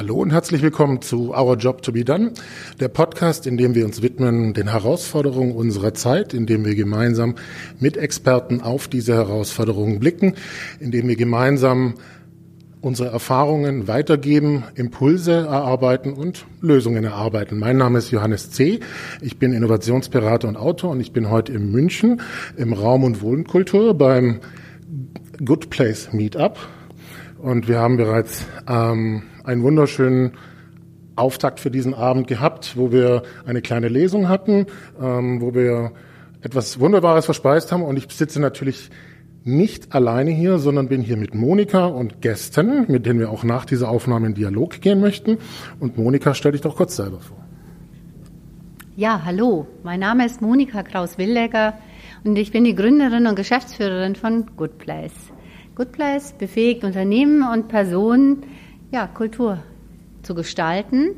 Hallo und herzlich willkommen zu Our Job to be Done, der Podcast, in dem wir uns widmen den Herausforderungen unserer Zeit, in dem wir gemeinsam mit Experten auf diese Herausforderungen blicken, in dem wir gemeinsam unsere Erfahrungen weitergeben, Impulse erarbeiten und Lösungen erarbeiten. Mein Name ist Johannes C. Ich bin Innovationsberater und Autor und ich bin heute in München im Raum- und Wohnkultur beim Good Place Meetup. Und wir haben bereits ähm, einen wunderschönen Auftakt für diesen Abend gehabt, wo wir eine kleine Lesung hatten, ähm, wo wir etwas Wunderbares verspeist haben. Und ich sitze natürlich nicht alleine hier, sondern bin hier mit Monika und Gästen, mit denen wir auch nach dieser Aufnahme in Dialog gehen möchten. Und Monika, stell dich doch kurz selber vor. Ja, hallo. Mein Name ist Monika Kraus-Willegger und ich bin die Gründerin und Geschäftsführerin von Good Place. Good Place befähigt Unternehmen und Personen, ja, Kultur zu gestalten.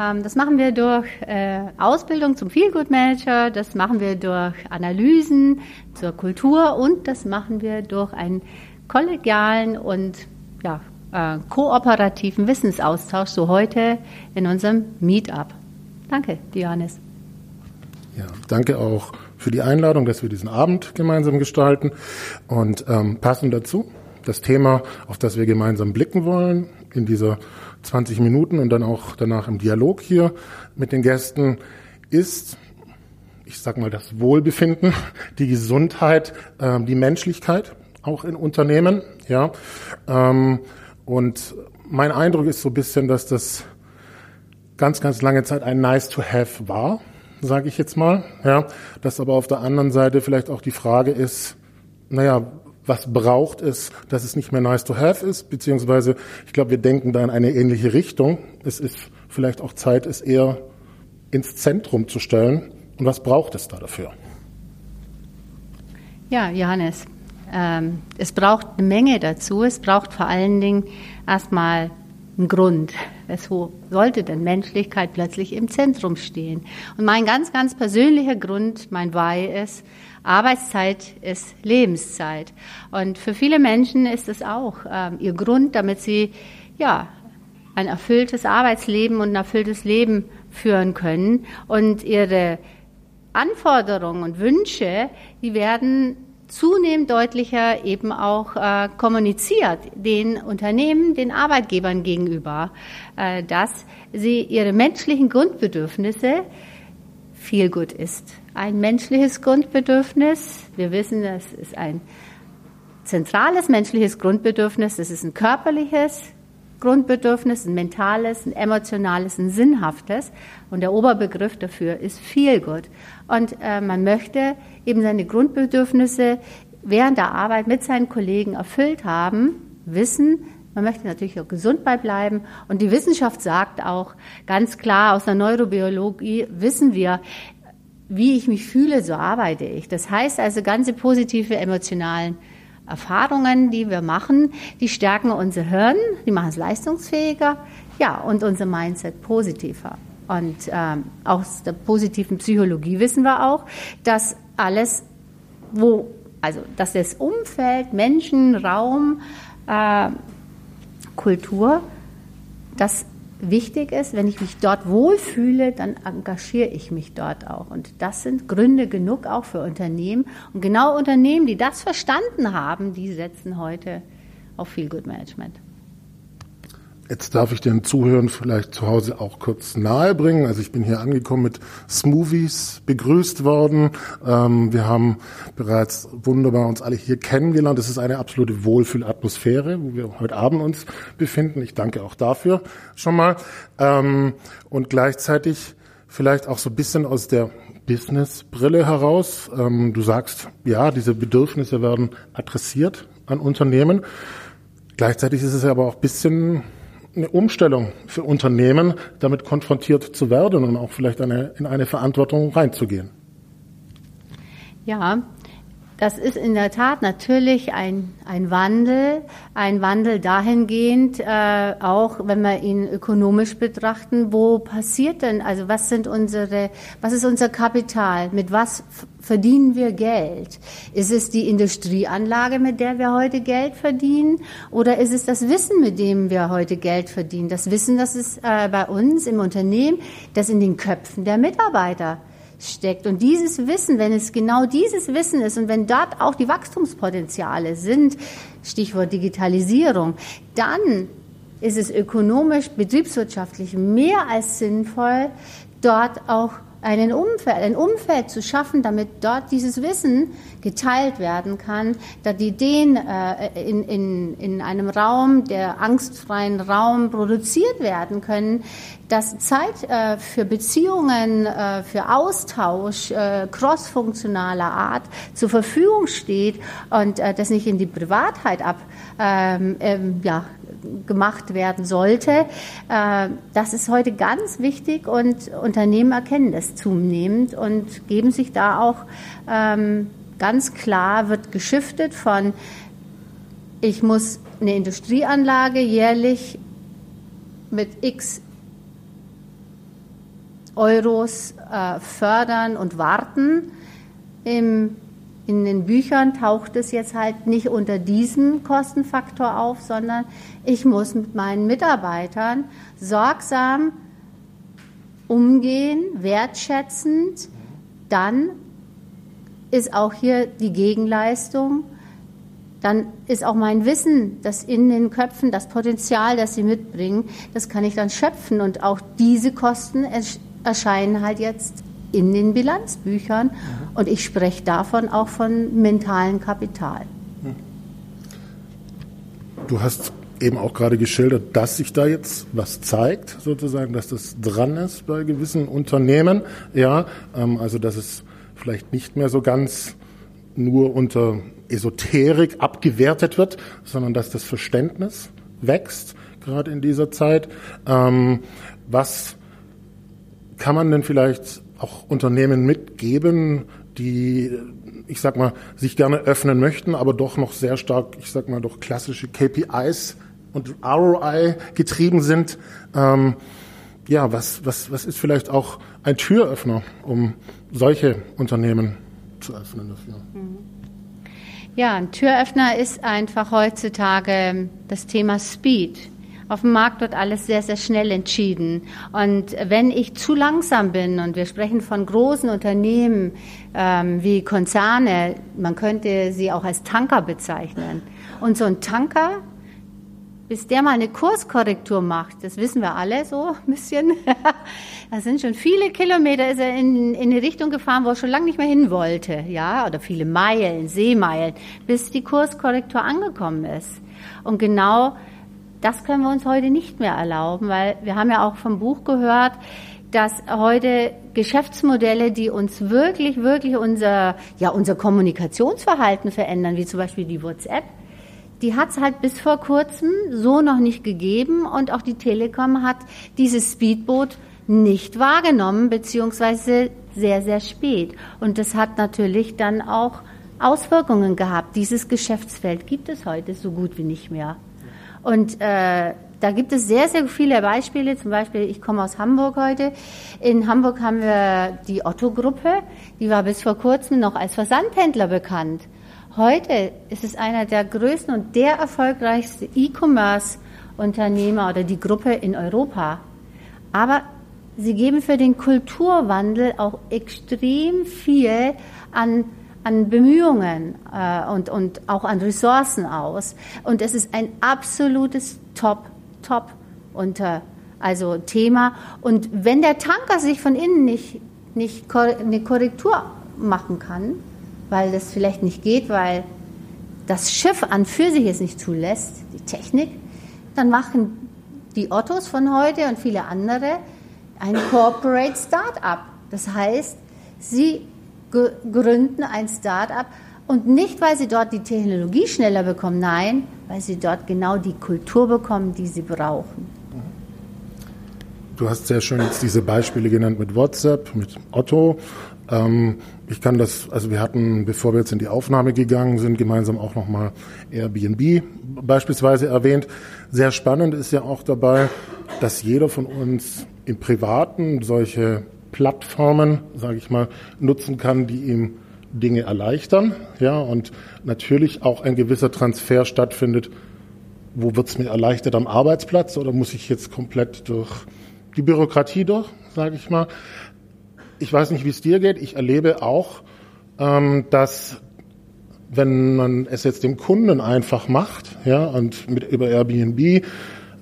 Ähm, das machen wir durch äh, Ausbildung zum Feelgood Manager, das machen wir durch Analysen zur Kultur und das machen wir durch einen kollegialen und ja, äh, kooperativen Wissensaustausch, so heute in unserem Meetup. Danke, Dionis. Ja, danke auch für die Einladung, dass wir diesen Abend gemeinsam gestalten. Und ähm, passend dazu das Thema, auf das wir gemeinsam blicken wollen, in dieser 20 Minuten und dann auch danach im Dialog hier mit den Gästen ist, ich sag mal, das Wohlbefinden, die Gesundheit, äh, die Menschlichkeit, auch in Unternehmen, ja. Ähm, und mein Eindruck ist so ein bisschen, dass das ganz, ganz lange Zeit ein Nice to Have war, sage ich jetzt mal, ja. Dass aber auf der anderen Seite vielleicht auch die Frage ist, naja, was braucht es, dass es nicht mehr nice to have ist, beziehungsweise ich glaube, wir denken da in eine ähnliche Richtung. Es ist vielleicht auch Zeit, es eher ins Zentrum zu stellen. Und was braucht es da dafür? Ja, Johannes, ähm, es braucht eine Menge dazu. Es braucht vor allen Dingen erstmal einen Grund. Wieso sollte denn Menschlichkeit plötzlich im Zentrum stehen? Und mein ganz, ganz persönlicher Grund, mein Why ist, Arbeitszeit ist Lebenszeit. Und für viele Menschen ist es auch äh, ihr Grund, damit sie ja ein erfülltes Arbeitsleben und ein erfülltes Leben führen können. Und ihre Anforderungen und Wünsche, die werden zunehmend deutlicher eben auch äh, kommuniziert den Unternehmen, den Arbeitgebern gegenüber, äh, dass sie ihre menschlichen Grundbedürfnisse viel gut ist. Ein menschliches Grundbedürfnis, wir wissen, das ist ein zentrales menschliches Grundbedürfnis, das ist ein körperliches Grundbedürfnis, ein mentales, ein emotionales, ein sinnhaftes. Und der Oberbegriff dafür ist viel gut. Und äh, man möchte eben seine Grundbedürfnisse während der Arbeit mit seinen Kollegen erfüllt haben, wissen, man möchte natürlich auch gesund bleiben. Und die Wissenschaft sagt auch ganz klar, aus der Neurobiologie wissen wir, wie ich mich fühle, so arbeite ich. Das heißt also, ganze positive emotionalen Erfahrungen, die wir machen, die stärken unser Hirn, die machen es leistungsfähiger, ja, und unser Mindset positiver. Und ähm, aus der positiven Psychologie wissen wir auch, dass alles, wo, also dass das Umfeld, Menschen, Raum, äh, Kultur, das wichtig ist, wenn ich mich dort wohlfühle, dann engagiere ich mich dort auch. Und das sind Gründe genug auch für Unternehmen. Und genau Unternehmen, die das verstanden haben, die setzen heute auf Feel Good Management. Jetzt darf ich den Zuhörern vielleicht zu Hause auch kurz nahebringen. Also ich bin hier angekommen mit Smoothies begrüßt worden. Ähm, wir haben bereits wunderbar uns alle hier kennengelernt. Es ist eine absolute Wohlfühlatmosphäre, wo wir heute Abend uns befinden. Ich danke auch dafür schon mal. Ähm, und gleichzeitig vielleicht auch so ein bisschen aus der Business-Brille heraus. Ähm, du sagst, ja, diese Bedürfnisse werden adressiert an Unternehmen. Gleichzeitig ist es aber auch ein bisschen eine Umstellung für Unternehmen, damit konfrontiert zu werden und auch vielleicht eine, in eine Verantwortung reinzugehen. Ja, das ist in der Tat natürlich ein, ein Wandel, ein Wandel dahingehend, äh, auch wenn wir ihn ökonomisch betrachten, wo passiert denn, also was sind unsere, was ist unser Kapital, mit was verdienen wir Geld? Ist es die Industrieanlage, mit der wir heute Geld verdienen, oder ist es das Wissen, mit dem wir heute Geld verdienen? Das Wissen, das ist äh, bei uns im Unternehmen, das in den Köpfen der Mitarbeiter steckt. Und dieses Wissen, wenn es genau dieses Wissen ist und wenn dort auch die Wachstumspotenziale sind, Stichwort Digitalisierung, dann ist es ökonomisch, betriebswirtschaftlich mehr als sinnvoll, dort auch einen Umfeld, ein Umfeld zu schaffen, damit dort dieses Wissen geteilt werden kann, dass die Ideen äh, in, in, in einem Raum, der angstfreien Raum produziert werden können, dass Zeit äh, für Beziehungen, äh, für Austausch äh, crossfunktionaler Art zur Verfügung steht und äh, das nicht in die Privatheit ab ähm, ähm, ja, gemacht werden sollte. Äh, das ist heute ganz wichtig und Unternehmen erkennen das zunehmend und geben sich da auch ähm, ganz klar, wird geschiftet von, ich muss eine Industrieanlage jährlich mit x Euros äh, fördern und warten im in den Büchern taucht es jetzt halt nicht unter diesem Kostenfaktor auf, sondern ich muss mit meinen Mitarbeitern sorgsam umgehen, wertschätzend. Dann ist auch hier die Gegenleistung. Dann ist auch mein Wissen, das in den Köpfen, das Potenzial, das sie mitbringen, das kann ich dann schöpfen. Und auch diese Kosten erscheinen halt jetzt in den Bilanzbüchern. Mhm. Und ich spreche davon auch von mentalen Kapital. Du hast eben auch gerade geschildert, dass sich da jetzt was zeigt, sozusagen, dass das dran ist bei gewissen Unternehmen. Ja, ähm, also dass es vielleicht nicht mehr so ganz nur unter Esoterik abgewertet wird, sondern dass das Verständnis wächst, gerade in dieser Zeit. Ähm, was kann man denn vielleicht auch Unternehmen mitgeben, die, ich sag mal, sich gerne öffnen möchten, aber doch noch sehr stark, ich sag mal, durch klassische KPIs und ROI getrieben sind. Ähm, ja, was, was, was ist vielleicht auch ein Türöffner, um solche Unternehmen zu öffnen dafür? Ja, ein Türöffner ist einfach heutzutage das Thema Speed. Auf dem Markt wird alles sehr, sehr schnell entschieden. Und wenn ich zu langsam bin, und wir sprechen von großen Unternehmen ähm, wie Konzerne, man könnte sie auch als Tanker bezeichnen. Und so ein Tanker, bis der mal eine Kurskorrektur macht, das wissen wir alle so ein bisschen. da sind schon viele Kilometer, ist er in, in eine Richtung gefahren, wo er schon lange nicht mehr hin wollte, ja, oder viele Meilen, Seemeilen, bis die Kurskorrektur angekommen ist. Und genau das können wir uns heute nicht mehr erlauben, weil wir haben ja auch vom Buch gehört, dass heute Geschäftsmodelle, die uns wirklich, wirklich unser, ja, unser Kommunikationsverhalten verändern, wie zum Beispiel die WhatsApp, die hat es halt bis vor kurzem so noch nicht gegeben und auch die Telekom hat dieses Speedboot nicht wahrgenommen, beziehungsweise sehr, sehr spät. Und das hat natürlich dann auch Auswirkungen gehabt. Dieses Geschäftsfeld gibt es heute so gut wie nicht mehr. Und äh, da gibt es sehr, sehr viele Beispiele. Zum Beispiel, ich komme aus Hamburg heute. In Hamburg haben wir die Otto-Gruppe. Die war bis vor kurzem noch als Versandhändler bekannt. Heute ist es einer der größten und der erfolgreichste E-Commerce-Unternehmer oder die Gruppe in Europa. Aber sie geben für den Kulturwandel auch extrem viel an an Bemühungen äh, und, und auch an Ressourcen aus. Und es ist ein absolutes Top, Top unter, also Thema. Und wenn der Tanker sich von innen nicht, nicht eine Korrektur machen kann, weil das vielleicht nicht geht, weil das Schiff an für sich es nicht zulässt, die Technik, dann machen die Ottos von heute und viele andere ein Corporate Startup. Das heißt, sie gründen ein Start-up und nicht, weil sie dort die Technologie schneller bekommen, nein, weil sie dort genau die Kultur bekommen, die sie brauchen. Du hast sehr schön jetzt diese Beispiele genannt mit WhatsApp, mit Otto. Ähm, ich kann das, also wir hatten, bevor wir jetzt in die Aufnahme gegangen sind, gemeinsam auch nochmal Airbnb beispielsweise erwähnt. Sehr spannend ist ja auch dabei, dass jeder von uns im Privaten solche Plattformen, sage ich mal, nutzen kann, die ihm Dinge erleichtern, ja, und natürlich auch ein gewisser Transfer stattfindet. Wo wird es mir erleichtert am Arbeitsplatz oder muss ich jetzt komplett durch die Bürokratie durch, sage ich mal? Ich weiß nicht, wie es dir geht. Ich erlebe auch, ähm, dass wenn man es jetzt dem Kunden einfach macht, ja, und mit über Airbnb,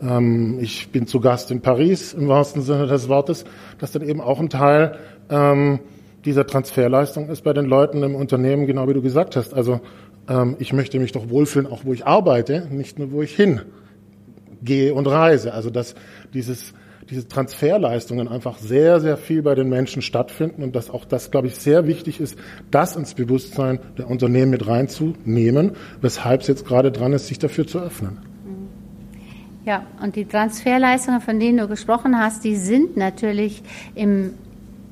ähm, ich bin zu Gast in Paris im wahrsten Sinne des Wortes, dass dann eben auch ein Teil ähm, dieser Transferleistung ist bei den Leuten im Unternehmen, genau wie du gesagt hast. Also ähm, ich möchte mich doch wohlfühlen, auch wo ich arbeite, nicht nur wo ich hingehe und reise. Also dass dieses diese Transferleistungen einfach sehr, sehr viel bei den Menschen stattfinden und dass auch das, glaube ich, sehr wichtig ist, das ins Bewusstsein der Unternehmen mit reinzunehmen, weshalb es jetzt gerade dran ist, sich dafür zu öffnen. Ja, und die Transferleistungen, von denen du gesprochen hast, die sind natürlich im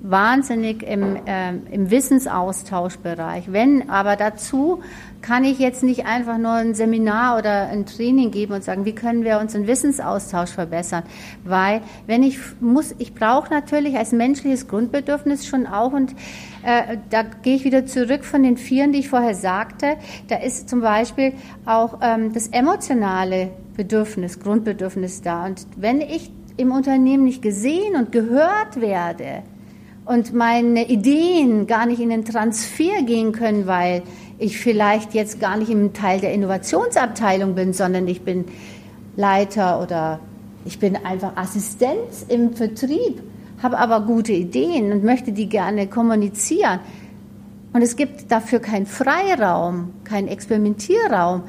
wahnsinnig im, äh, im Wissensaustauschbereich. Wenn aber dazu kann ich jetzt nicht einfach nur ein Seminar oder ein Training geben und sagen, wie können wir unseren Wissensaustausch verbessern? Weil wenn ich muss, ich brauche natürlich als menschliches Grundbedürfnis schon auch und äh, da gehe ich wieder zurück von den Vieren, die ich vorher sagte. Da ist zum Beispiel auch ähm, das emotionale Bedürfnis, Grundbedürfnis da. Und wenn ich im Unternehmen nicht gesehen und gehört werde, und meine Ideen gar nicht in den Transfer gehen können, weil ich vielleicht jetzt gar nicht im Teil der Innovationsabteilung bin, sondern ich bin Leiter oder ich bin einfach Assistent im Vertrieb, habe aber gute Ideen und möchte die gerne kommunizieren. Und es gibt dafür keinen Freiraum, keinen Experimentierraum.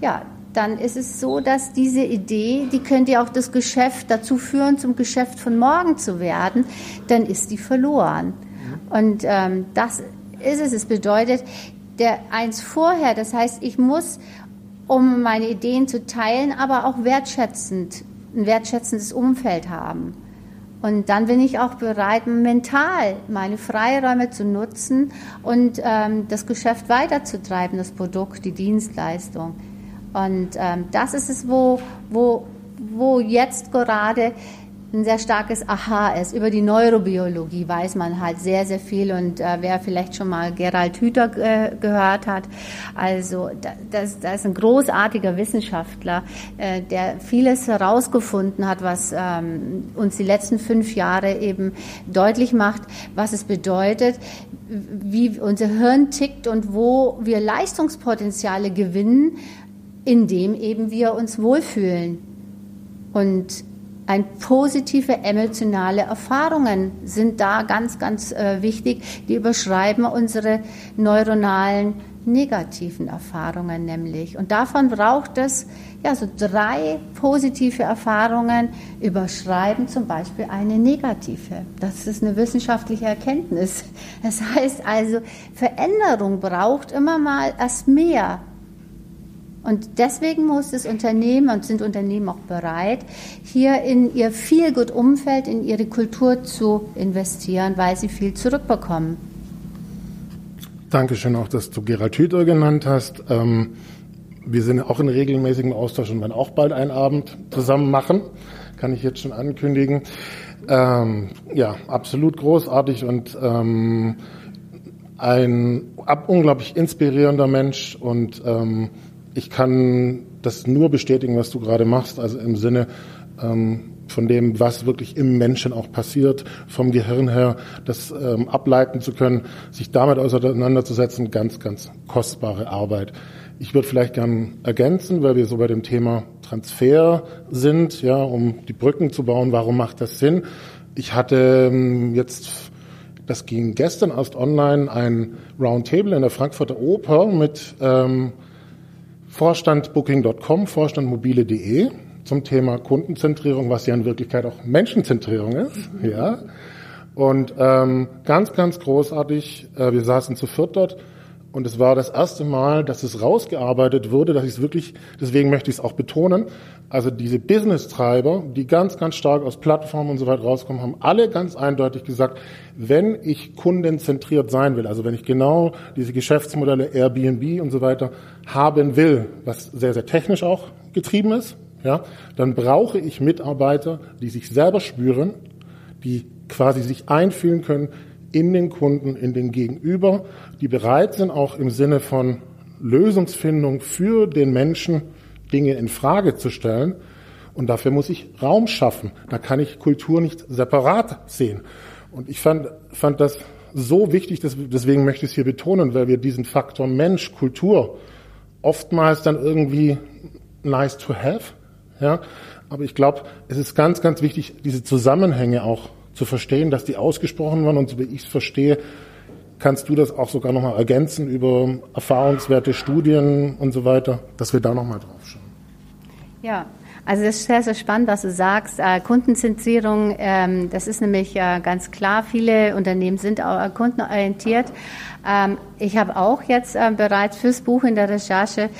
Ja, dann ist es so, dass diese Idee, die könnte auch das Geschäft dazu führen, zum Geschäft von morgen zu werden, dann ist die verloren. Und ähm, das ist es. Es bedeutet, der eins vorher, das heißt, ich muss, um meine Ideen zu teilen, aber auch wertschätzend, ein wertschätzendes Umfeld haben. Und dann bin ich auch bereit, mental meine Freiräume zu nutzen und ähm, das Geschäft weiterzutreiben, das Produkt, die Dienstleistung. Und ähm, das ist es, wo, wo, wo jetzt gerade ein sehr starkes Aha ist. Über die Neurobiologie weiß man halt sehr, sehr viel und äh, wer vielleicht schon mal Gerald Hüther äh, gehört hat, also das, das ist ein großartiger Wissenschaftler, äh, der vieles herausgefunden hat, was ähm, uns die letzten fünf Jahre eben deutlich macht, was es bedeutet, wie unser Hirn tickt und wo wir Leistungspotenziale gewinnen, indem eben wir uns wohlfühlen. Und ein positive emotionale Erfahrungen sind da ganz, ganz äh, wichtig. Die überschreiben unsere neuronalen negativen Erfahrungen nämlich. Und davon braucht es ja so drei positive Erfahrungen überschreiben zum Beispiel eine negative. Das ist eine wissenschaftliche Erkenntnis. Das heißt also, Veränderung braucht immer mal erst mehr und deswegen muss das Unternehmen und sind Unternehmen auch bereit, hier in ihr Feelgood-Umfeld, in ihre Kultur zu investieren, weil sie viel zurückbekommen. Dankeschön auch, dass du Gerald Hüther genannt hast. Ähm, wir sind auch in regelmäßigem Austausch und werden auch bald einen Abend zusammen machen. Kann ich jetzt schon ankündigen. Ähm, ja, absolut großartig und ähm, ein unglaublich inspirierender Mensch und ähm, ich kann das nur bestätigen, was du gerade machst, also im Sinne ähm, von dem, was wirklich im Menschen auch passiert, vom Gehirn her, das ähm, ableiten zu können, sich damit auseinanderzusetzen, ganz, ganz kostbare Arbeit. Ich würde vielleicht gern ergänzen, weil wir so bei dem Thema Transfer sind, ja, um die Brücken zu bauen. Warum macht das Sinn? Ich hatte ähm, jetzt, das ging gestern erst online, ein Roundtable in der Frankfurter Oper mit ähm, Vorstand Booking.com, Vorstand mobile.de zum Thema Kundenzentrierung, was ja in Wirklichkeit auch Menschenzentrierung ist. Ja. Und ähm, ganz, ganz großartig, äh, wir saßen zu viert dort Und es war das erste Mal, dass es rausgearbeitet wurde, dass ich es wirklich, deswegen möchte ich es auch betonen, also diese Business-Treiber, die ganz, ganz stark aus Plattformen und so weiter rauskommen, haben alle ganz eindeutig gesagt, wenn ich kundenzentriert sein will, also wenn ich genau diese Geschäftsmodelle Airbnb und so weiter haben will, was sehr, sehr technisch auch getrieben ist, ja, dann brauche ich Mitarbeiter, die sich selber spüren, die quasi sich einfühlen können in den Kunden, in den Gegenüber, die bereit sind, auch im Sinne von Lösungsfindung für den Menschen Dinge in Frage zu stellen. Und dafür muss ich Raum schaffen. Da kann ich Kultur nicht separat sehen. Und ich fand, fand das so wichtig, deswegen möchte ich es hier betonen, weil wir diesen Faktor Mensch, Kultur oftmals dann irgendwie nice to have, ja. Aber ich glaube, es ist ganz, ganz wichtig, diese Zusammenhänge auch zu verstehen, dass die ausgesprochen waren und so wie ich es verstehe, kannst du das auch sogar nochmal ergänzen über Erfahrungswerte, Studien und so weiter, dass wir da nochmal drauf schauen. Ja, also das ist sehr, sehr spannend, was du sagst. Äh, Kundenzentrierung, ähm, das ist nämlich äh, ganz klar, viele Unternehmen sind auch äh, kundenorientiert. Ähm, ich habe auch jetzt bereits fürs Buch in der Recherche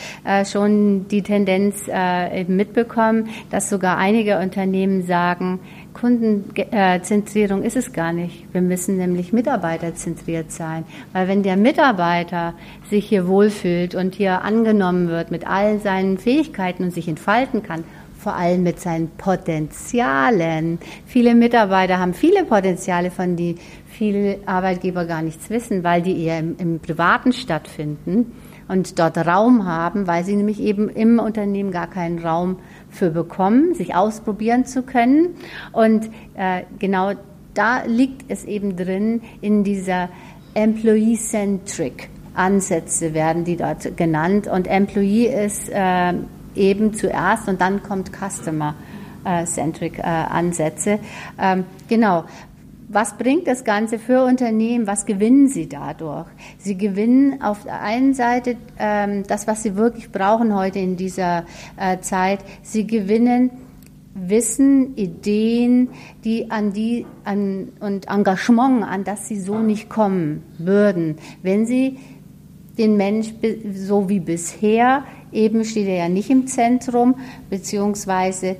schon die Tendenz äh, mitbekommen, dass sogar einige Unternehmen sagen, Kundenzentrierung ist es gar nicht. Wir müssen nämlich mitarbeiterzentriert sein. Weil wenn der Mitarbeiter sich hier wohlfühlt und hier angenommen wird mit all seinen Fähigkeiten und sich entfalten kann, vor allem mit seinen Potenzialen. Viele Mitarbeiter haben viele Potenziale, von die viele Arbeitgeber gar nichts wissen, weil die eher im, im Privaten stattfinden und dort Raum haben, weil sie nämlich eben im Unternehmen gar keinen Raum für bekommen, sich ausprobieren zu können. Und äh, genau da liegt es eben drin in dieser Employee-Centric. Ansätze werden die dort genannt und Employee ist äh, eben zuerst und dann kommt Customer-Centric äh, Ansätze. Ähm, genau was bringt das Ganze für Unternehmen? Was gewinnen sie dadurch? Sie gewinnen auf der einen Seite ähm, das, was sie wirklich brauchen heute in dieser äh, Zeit. Sie gewinnen Wissen, Ideen, die an die an, und Engagement, an das sie so nicht kommen würden, wenn sie den Mensch so wie bisher eben steht er ja nicht im Zentrum beziehungsweise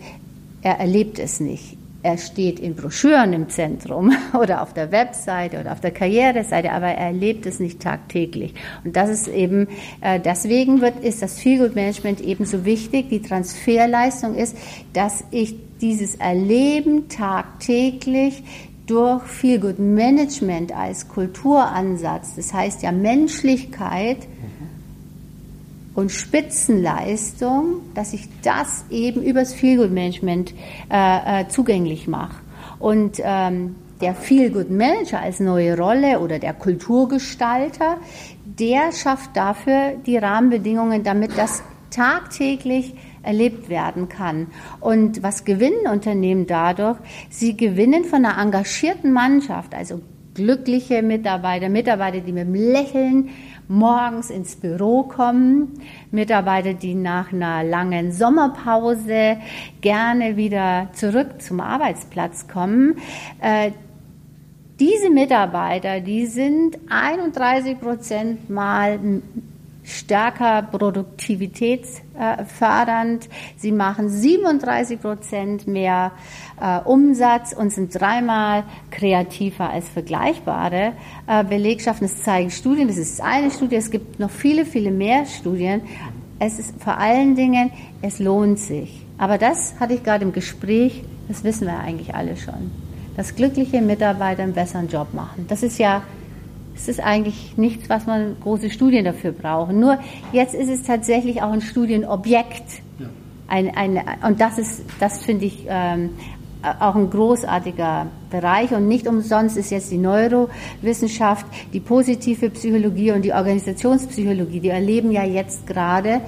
er erlebt es nicht er steht in Broschüren im Zentrum oder auf der Webseite oder auf der Karriereseite, aber er erlebt es nicht tagtäglich. Und das ist eben, äh, deswegen wird, ist das Feelgood Management ebenso wichtig. Die Transferleistung ist, dass ich dieses Erleben tagtäglich durch Feelgood Management als Kulturansatz, das heißt ja Menschlichkeit, und Spitzenleistung, dass ich das eben übers Feelgood Management äh, äh, zugänglich mache. Und ähm, der Feelgood Manager als neue Rolle oder der Kulturgestalter, der schafft dafür die Rahmenbedingungen, damit das tagtäglich erlebt werden kann. Und was gewinnen Unternehmen dadurch? Sie gewinnen von einer engagierten Mannschaft, also glückliche Mitarbeiter, Mitarbeiter, die mit dem Lächeln morgens ins Büro kommen, Mitarbeiter, die nach einer langen Sommerpause gerne wieder zurück zum Arbeitsplatz kommen. Äh, diese Mitarbeiter, die sind 31 Prozent mal stärker produktivitätsfördernd. Sie machen 37 Prozent mehr äh, Umsatz und sind dreimal kreativer als vergleichbare äh, Belegschaften. Das zeigen Studien. Das ist eine Studie. Es gibt noch viele, viele mehr Studien. Es ist vor allen Dingen, es lohnt sich. Aber das hatte ich gerade im Gespräch. Das wissen wir eigentlich alle schon. Dass glückliche Mitarbeiter einen besseren Job machen. Das ist ja es ist eigentlich nichts, was man große Studien dafür brauchen. Nur jetzt ist es tatsächlich auch ein Studienobjekt. Ja. Ein, ein, und das ist, das finde ich ähm, auch ein großartiger Bereich. Und nicht umsonst ist jetzt die Neurowissenschaft, die positive Psychologie und die Organisationspsychologie, die erleben ja jetzt gerade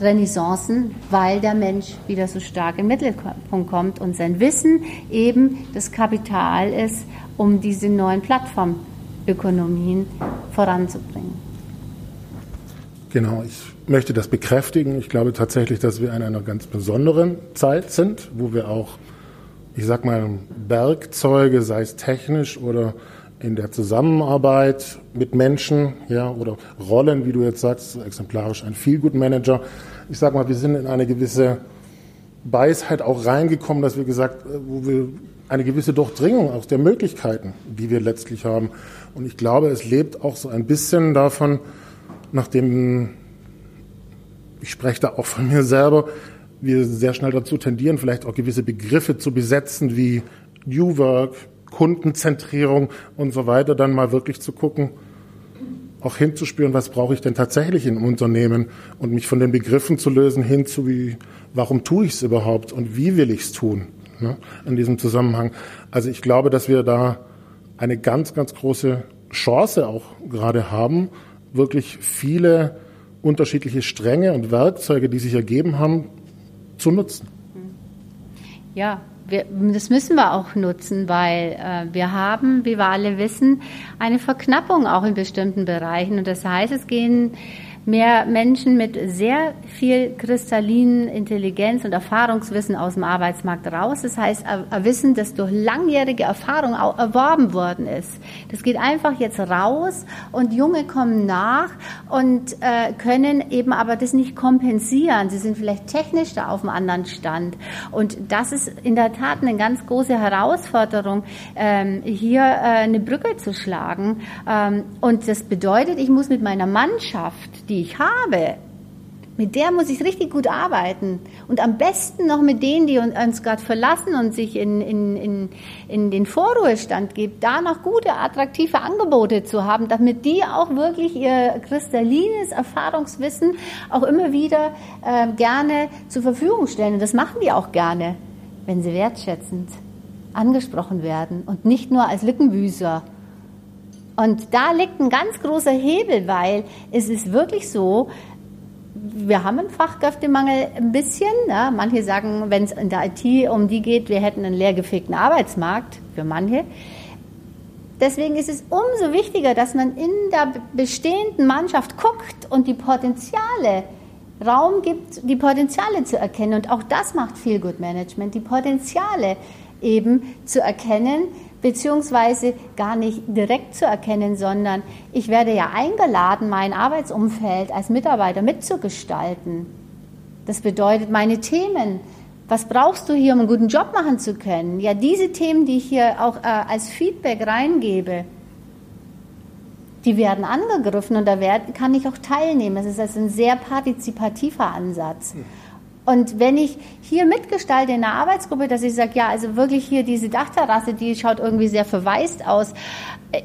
Renaissancen, weil der Mensch wieder so stark im Mittelpunkt kommt und sein Wissen eben das Kapital ist, um diese neuen Plattformen Ökonomien voranzubringen. Genau, ich möchte das bekräftigen. Ich glaube tatsächlich, dass wir in einer ganz besonderen Zeit sind, wo wir auch, ich sag mal, Werkzeuge, sei es technisch oder in der Zusammenarbeit mit Menschen, ja, oder Rollen, wie du jetzt sagst, exemplarisch ein Feelgood-Manager. Ich sag mal, wir sind in eine gewisse Weisheit auch reingekommen, dass wir gesagt, äh, wo wir eine gewisse Durchdringung aus der Möglichkeiten, die wir letztlich haben. Und ich glaube, es lebt auch so ein bisschen davon, nachdem ich spreche da auch von mir selber, wir sehr schnell dazu tendieren, vielleicht auch gewisse Begriffe zu besetzen wie New Work, Kundenzentrierung und so weiter, dann mal wirklich zu gucken, auch hinzuspüren, was brauche ich denn tatsächlich im Unternehmen und mich von den Begriffen zu lösen hin zu wie, warum tue ich es überhaupt und wie will ich es tun ne, in diesem Zusammenhang. Also ich glaube, dass wir da eine ganz, ganz große Chance auch gerade haben, wirklich viele unterschiedliche Stränge und Werkzeuge, die sich ergeben haben, zu nutzen. Ja, wir, das müssen wir auch nutzen, weil äh, wir haben, wie wir alle wissen, eine Verknappung auch in bestimmten Bereichen. Und das heißt, es gehen mehr Menschen mit sehr viel kristallinen Intelligenz und Erfahrungswissen aus dem Arbeitsmarkt raus. Das heißt, Wissen, das durch langjährige Erfahrung erworben worden ist. Das geht einfach jetzt raus und Junge kommen nach und äh, können eben aber das nicht kompensieren. Sie sind vielleicht technisch da auf einem anderen Stand. Und das ist in der Tat eine ganz große Herausforderung, ähm, hier äh, eine Brücke zu schlagen. Ähm, und das bedeutet, ich muss mit meiner Mannschaft, die ich habe, mit der muss ich richtig gut arbeiten. Und am besten noch mit denen, die uns gerade verlassen und sich in, in, in, in den Vorruhestand gibt, da noch gute, attraktive Angebote zu haben, damit die auch wirklich ihr kristallines Erfahrungswissen auch immer wieder äh, gerne zur Verfügung stellen. Und das machen die auch gerne, wenn sie wertschätzend angesprochen werden und nicht nur als Lückenbüßer und da liegt ein ganz großer Hebel, weil es ist wirklich so, wir haben einen Fachkräftemangel ein bisschen. Ja. Manche sagen, wenn es in der IT um die geht, wir hätten einen leergefegten Arbeitsmarkt für manche. Deswegen ist es umso wichtiger, dass man in der bestehenden Mannschaft guckt und die Potenziale Raum gibt, die Potenziale zu erkennen. Und auch das macht viel Good Management, die Potenziale eben zu erkennen, beziehungsweise gar nicht direkt zu erkennen, sondern ich werde ja eingeladen, mein Arbeitsumfeld als Mitarbeiter mitzugestalten. Das bedeutet, meine Themen, was brauchst du hier, um einen guten Job machen zu können? Ja, diese Themen, die ich hier auch äh, als Feedback reingebe, die werden angegriffen und da werd, kann ich auch teilnehmen. Das ist also ein sehr partizipativer Ansatz. Und wenn ich hier mitgestalte in der Arbeitsgruppe, dass ich sage, ja, also wirklich hier diese Dachterrasse, die schaut irgendwie sehr verwaist aus.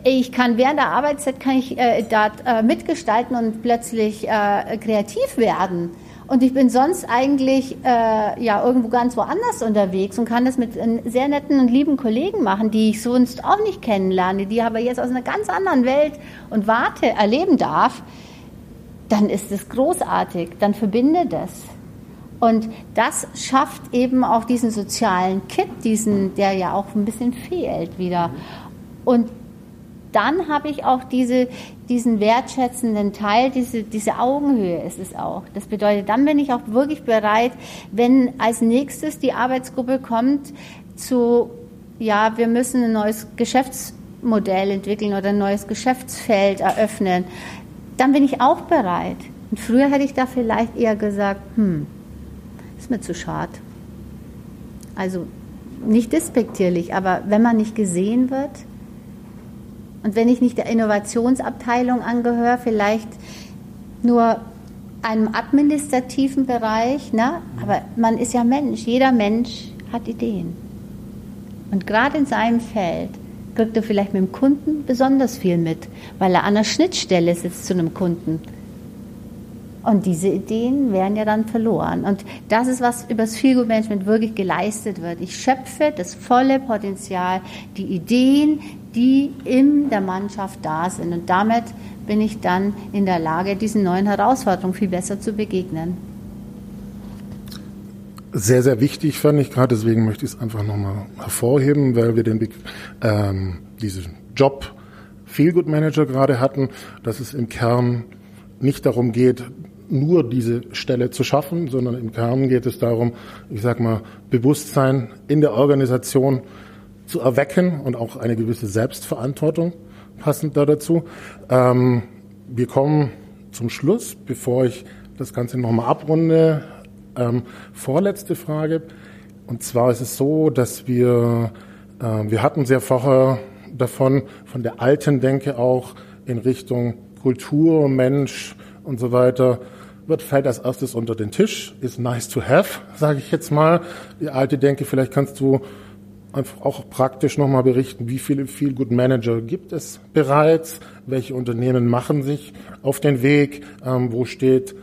Ich kann während der Arbeitszeit kann ich äh, da äh, mitgestalten und plötzlich äh, kreativ werden. Und ich bin sonst eigentlich äh, ja irgendwo ganz woanders unterwegs und kann das mit sehr netten und lieben Kollegen machen, die ich sonst auch nicht kennenlerne, die aber jetzt aus einer ganz anderen Welt und Warte erleben darf. Dann ist es großartig, dann verbindet das. Und das schafft eben auch diesen sozialen Kit, diesen, der ja auch ein bisschen fehlt wieder. Und dann habe ich auch diese, diesen wertschätzenden Teil, diese, diese Augenhöhe ist es auch. Das bedeutet, dann bin ich auch wirklich bereit, wenn als nächstes die Arbeitsgruppe kommt zu, ja, wir müssen ein neues Geschäftsmodell entwickeln oder ein neues Geschäftsfeld eröffnen, dann bin ich auch bereit. Und früher hätte ich da vielleicht eher gesagt, hm, ist mir zu schade. Also nicht despektierlich, aber wenn man nicht gesehen wird und wenn ich nicht der Innovationsabteilung angehöre, vielleicht nur einem administrativen Bereich, ne? aber man ist ja Mensch, jeder Mensch hat Ideen. Und gerade in seinem Feld kriegt er vielleicht mit dem Kunden besonders viel mit, weil er an der Schnittstelle sitzt zu einem Kunden. Und diese Ideen werden ja dann verloren. Und das ist, was über das Feelgood Management wirklich geleistet wird. Ich schöpfe das volle Potenzial, die Ideen, die in der Mannschaft da sind. Und damit bin ich dann in der Lage, diesen neuen Herausforderungen viel besser zu begegnen. Sehr, sehr wichtig fand ich gerade, deswegen möchte ich es einfach nochmal hervorheben, weil wir den, ähm, diesen Job Feelgood Manager gerade hatten, dass es im Kern nicht darum geht, nur diese Stelle zu schaffen, sondern im Kern geht es darum, ich sag mal, Bewusstsein in der Organisation zu erwecken und auch eine gewisse Selbstverantwortung passend da dazu. Ähm, wir kommen zum Schluss, bevor ich das Ganze nochmal abrunde. Ähm, vorletzte Frage. Und zwar ist es so, dass wir, äh, wir hatten sehr vorher davon, von der alten Denke auch in Richtung Kultur, Mensch und so weiter, wird fällt als erstes unter den Tisch, ist nice to have, sage ich jetzt mal. Die alte Denke, vielleicht kannst du einfach auch praktisch nochmal berichten, wie viele Feel Good Manager gibt es bereits, welche Unternehmen machen sich auf den Weg, ähm, wo steht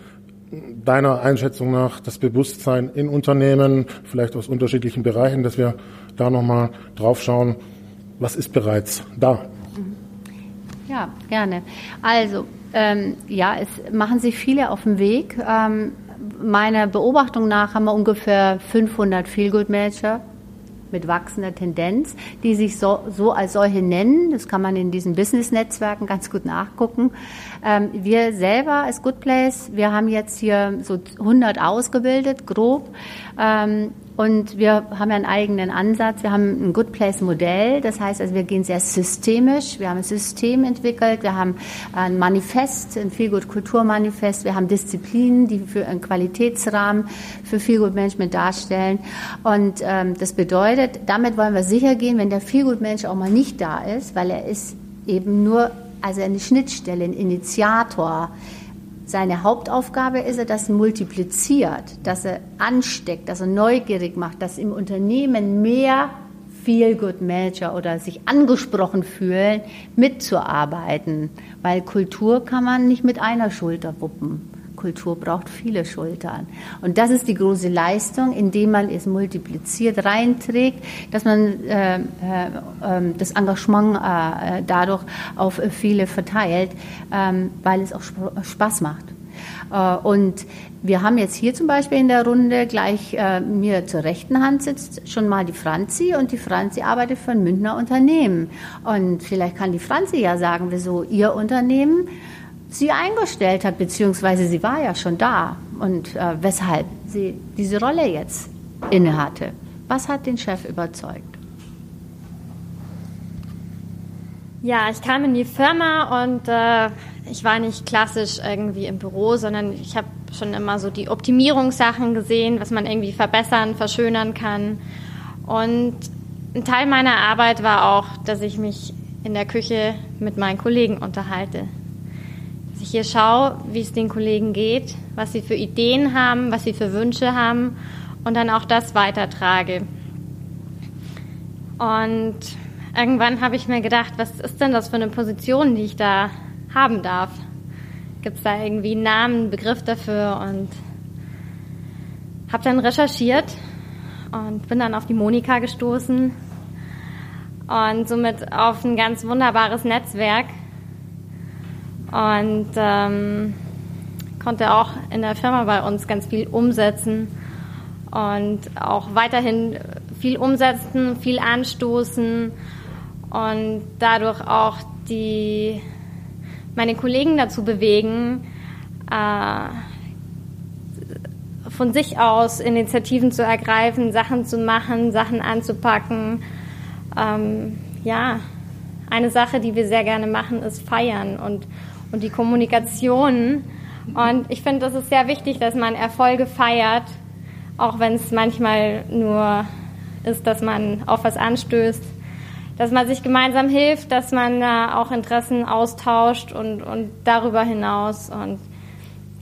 deiner Einschätzung nach das Bewusstsein in Unternehmen, vielleicht aus unterschiedlichen Bereichen, dass wir da nochmal drauf schauen, was ist bereits da? Ja, gerne. Also, ähm, ja, es machen sich viele auf den Weg. Ähm, meiner Beobachtung nach haben wir ungefähr 500 Feelgood-Manager mit wachsender Tendenz, die sich so, so als solche nennen. Das kann man in diesen Business-Netzwerken ganz gut nachgucken. Ähm, wir selber als Good Place, wir haben jetzt hier so 100 ausgebildet, grob. Ähm, und wir haben ja einen eigenen Ansatz. Wir haben ein Good Place Modell. Das heißt, also wir gehen sehr systemisch. Wir haben ein System entwickelt. Wir haben ein Manifest, ein Feel Good Kulturmanifest. Wir haben Disziplinen, die für einen Qualitätsrahmen für Feel Good Management darstellen. Und ähm, das bedeutet, damit wollen wir sicher gehen, wenn der Feel Good Mensch auch mal nicht da ist, weil er ist eben nur also eine Schnittstelle, ein Initiator seine Hauptaufgabe ist er, dass er multipliziert, dass er ansteckt, dass er neugierig macht, dass im Unternehmen mehr Feel-Good Manager oder sich angesprochen fühlen, mitzuarbeiten. Weil Kultur kann man nicht mit einer Schulter wuppen. Kultur braucht viele Schultern. Und das ist die große Leistung, indem man es multipliziert reinträgt, dass man äh, äh, ähm, das Engagement äh, dadurch auf viele verteilt, ähm, weil es auch Spaß macht. Äh, und wir haben jetzt hier zum Beispiel in der Runde gleich äh, mir zur rechten Hand sitzt schon mal die Franzi und die Franzi arbeitet für ein Münchner Unternehmen. Und vielleicht kann die Franzi ja sagen, wieso ihr Unternehmen sie eingestellt hat, beziehungsweise sie war ja schon da und äh, weshalb sie diese Rolle jetzt innehatte. Was hat den Chef überzeugt? Ja, ich kam in die Firma und äh, ich war nicht klassisch irgendwie im Büro, sondern ich habe schon immer so die Optimierungssachen gesehen, was man irgendwie verbessern, verschönern kann. Und ein Teil meiner Arbeit war auch, dass ich mich in der Küche mit meinen Kollegen unterhalte ich hier schaue, wie es den Kollegen geht, was sie für Ideen haben, was sie für Wünsche haben und dann auch das weitertrage. Und irgendwann habe ich mir gedacht, was ist denn das für eine Position, die ich da haben darf? Gibt es da irgendwie einen Namen, einen Begriff dafür? Und habe dann recherchiert und bin dann auf die Monika gestoßen und somit auf ein ganz wunderbares Netzwerk und ähm, konnte auch in der Firma bei uns ganz viel umsetzen und auch weiterhin viel umsetzen, viel anstoßen und dadurch auch die meine Kollegen dazu bewegen, äh, von sich aus Initiativen zu ergreifen, Sachen zu machen, Sachen anzupacken. Ähm, ja, eine Sache, die wir sehr gerne machen, ist feiern und und die Kommunikation. Und ich finde, das ist sehr wichtig, dass man Erfolge feiert, auch wenn es manchmal nur ist, dass man auf was anstößt, dass man sich gemeinsam hilft, dass man äh, auch Interessen austauscht und, und darüber hinaus. Und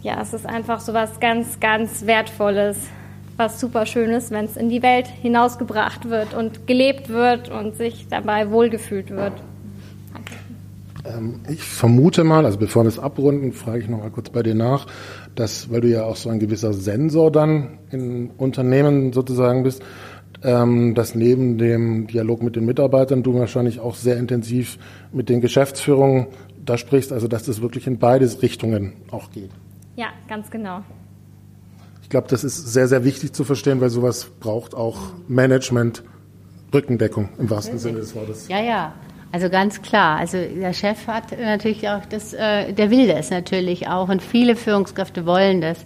ja, es ist einfach so was ganz, ganz Wertvolles, was super Schönes, wenn es in die Welt hinausgebracht wird und gelebt wird und sich dabei wohlgefühlt wird. Ähm, ich vermute mal, also bevor wir es abrunden, frage ich noch mal kurz bei dir nach, dass, weil du ja auch so ein gewisser Sensor dann in Unternehmen sozusagen bist, ähm, dass neben dem Dialog mit den Mitarbeitern du wahrscheinlich auch sehr intensiv mit den Geschäftsführungen da sprichst, also dass das wirklich in beide Richtungen auch geht. Ja, ganz genau. Ich glaube, das ist sehr, sehr wichtig zu verstehen, weil sowas braucht auch Management, Rückendeckung im wahrsten Sinne des Wortes. Ja, ja. Also ganz klar. Also der Chef hat natürlich auch das, äh, der will das natürlich auch und viele Führungskräfte wollen das.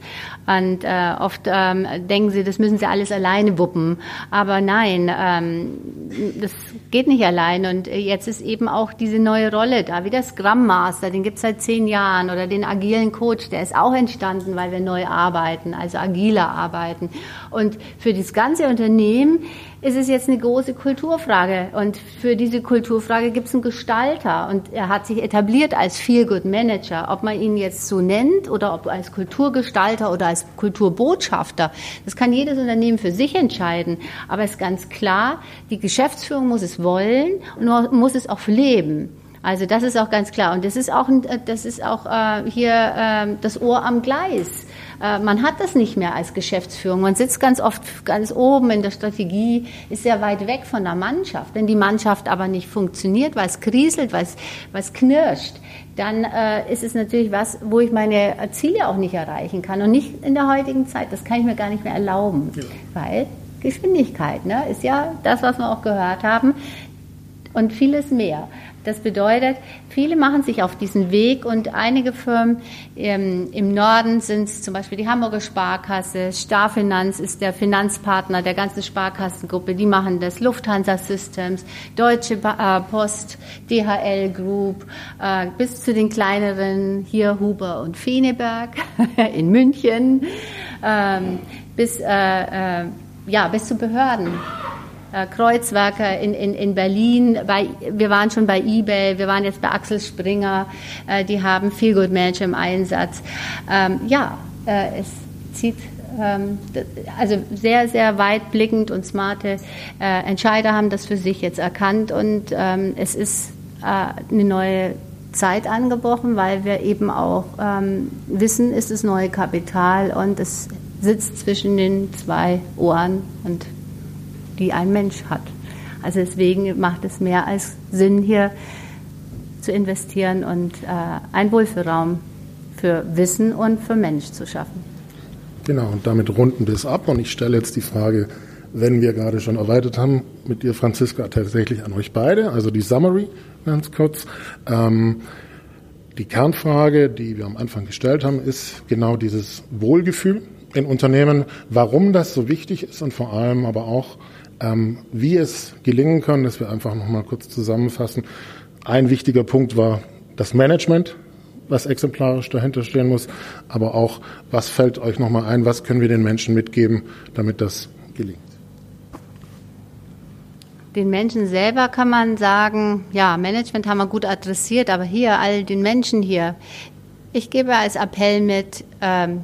Und äh, oft ähm, denken sie, das müssen sie alles alleine wuppen. Aber nein, ähm, das geht nicht allein. Und jetzt ist eben auch diese neue Rolle da, wie der Scrum Master, den gibt's seit zehn Jahren, oder den agilen Coach, der ist auch entstanden, weil wir neu arbeiten, also agiler arbeiten. Und für das ganze Unternehmen ist es jetzt eine große Kulturfrage. Und für diese Kulturfrage gibt es einen Gestalter. Und er hat sich etabliert als Feel-Good-Manager. Ob man ihn jetzt so nennt oder ob als Kulturgestalter oder als Kulturbotschafter, das kann jedes Unternehmen für sich entscheiden. Aber es ist ganz klar, die Geschäftsführung muss es wollen und muss es auch leben. Also das ist auch ganz klar. Und das ist auch, das ist auch äh, hier äh, das Ohr am Gleis. Äh, man hat das nicht mehr als Geschäftsführung. Man sitzt ganz oft ganz oben in der Strategie, ist sehr weit weg von der Mannschaft. Wenn die Mannschaft aber nicht funktioniert, weil es kriselt, weil es, weil es knirscht, dann äh, ist es natürlich was, wo ich meine Ziele auch nicht erreichen kann. Und nicht in der heutigen Zeit. Das kann ich mir gar nicht mehr erlauben. Ja. Weil Geschwindigkeit ne, ist ja das, was wir auch gehört haben. Und vieles mehr. Das bedeutet, viele machen sich auf diesen Weg und einige Firmen ähm, im Norden sind es zum Beispiel die Hamburger Sparkasse, Starfinanz ist der Finanzpartner der ganzen Sparkassengruppe, die machen das, Lufthansa Systems, Deutsche äh, Post, DHL Group, äh, bis zu den kleineren hier Huber und Feneberg in München, ähm, bis, äh, äh, ja, bis zu Behörden. Äh, Kreuzwerker in, in, in Berlin. Bei, wir waren schon bei eBay, wir waren jetzt bei Axel Springer, äh, die haben Feel Good Manager im Einsatz. Ähm, ja, äh, es zieht ähm, also sehr, sehr weitblickend und smarte Entscheider haben das für sich jetzt erkannt und ähm, es ist eine neue Zeit angebrochen, weil wir eben auch ähm, wissen, ist es neue Kapital und es sitzt zwischen den zwei Ohren und die ein Mensch hat. Also deswegen macht es mehr als Sinn, hier zu investieren und äh, einen Wohlfühlraum für Wissen und für Mensch zu schaffen. Genau, und damit runden wir es ab. Und ich stelle jetzt die Frage, wenn wir gerade schon erweitert haben, mit dir, Franziska, tatsächlich an euch beide, also die Summary ganz kurz. Ähm, die Kernfrage, die wir am Anfang gestellt haben, ist genau dieses Wohlgefühl in Unternehmen, warum das so wichtig ist und vor allem aber auch, ähm, wie es gelingen kann, dass wir einfach noch mal kurz zusammenfassen. Ein wichtiger Punkt war das Management, was exemplarisch dahinter stehen muss, aber auch, was fällt euch noch mal ein, was können wir den Menschen mitgeben, damit das gelingt? Den Menschen selber kann man sagen, ja, Management haben wir gut adressiert, aber hier, all den Menschen hier, ich gebe als Appell mit, ähm,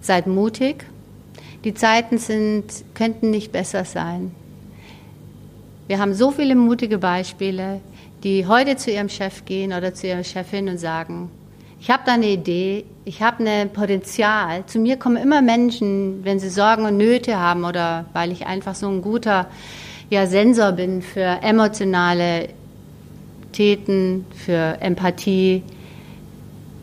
seid mutig. Die Zeiten sind, könnten nicht besser sein. Wir haben so viele mutige Beispiele, die heute zu ihrem Chef gehen oder zu ihrer Chefin und sagen, ich habe da eine Idee, ich habe ein Potenzial. Zu mir kommen immer Menschen, wenn sie Sorgen und Nöte haben oder weil ich einfach so ein guter ja, Sensor bin für emotionale Täten, für Empathie.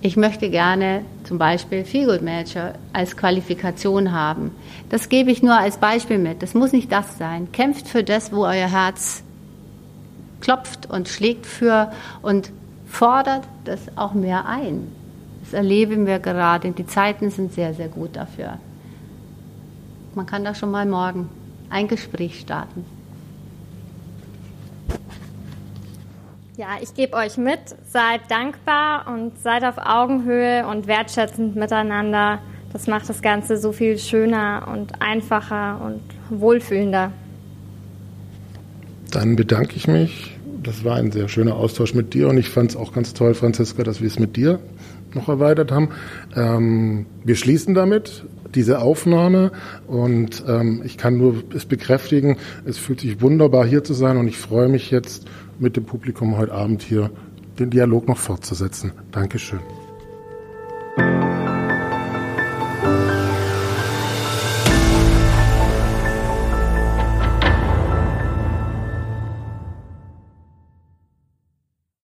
Ich möchte gerne zum Beispiel Feelgood Manager als Qualifikation haben. Das gebe ich nur als Beispiel mit. Das muss nicht das sein. Kämpft für das, wo euer Herz klopft und schlägt für und fordert das auch mehr ein. Das erleben wir gerade. Die Zeiten sind sehr, sehr gut dafür. Man kann da schon mal morgen ein Gespräch starten. Ja, ich gebe euch mit, seid dankbar und seid auf Augenhöhe und wertschätzend miteinander. Das macht das Ganze so viel schöner und einfacher und wohlfühlender. Dann bedanke ich mich. Das war ein sehr schöner Austausch mit dir und ich fand es auch ganz toll, Franziska, dass wir es mit dir noch erweitert haben. Ähm, wir schließen damit diese Aufnahme und ähm, ich kann nur es bekräftigen, es fühlt sich wunderbar hier zu sein und ich freue mich jetzt mit dem Publikum heute Abend hier den Dialog noch fortzusetzen. Dankeschön.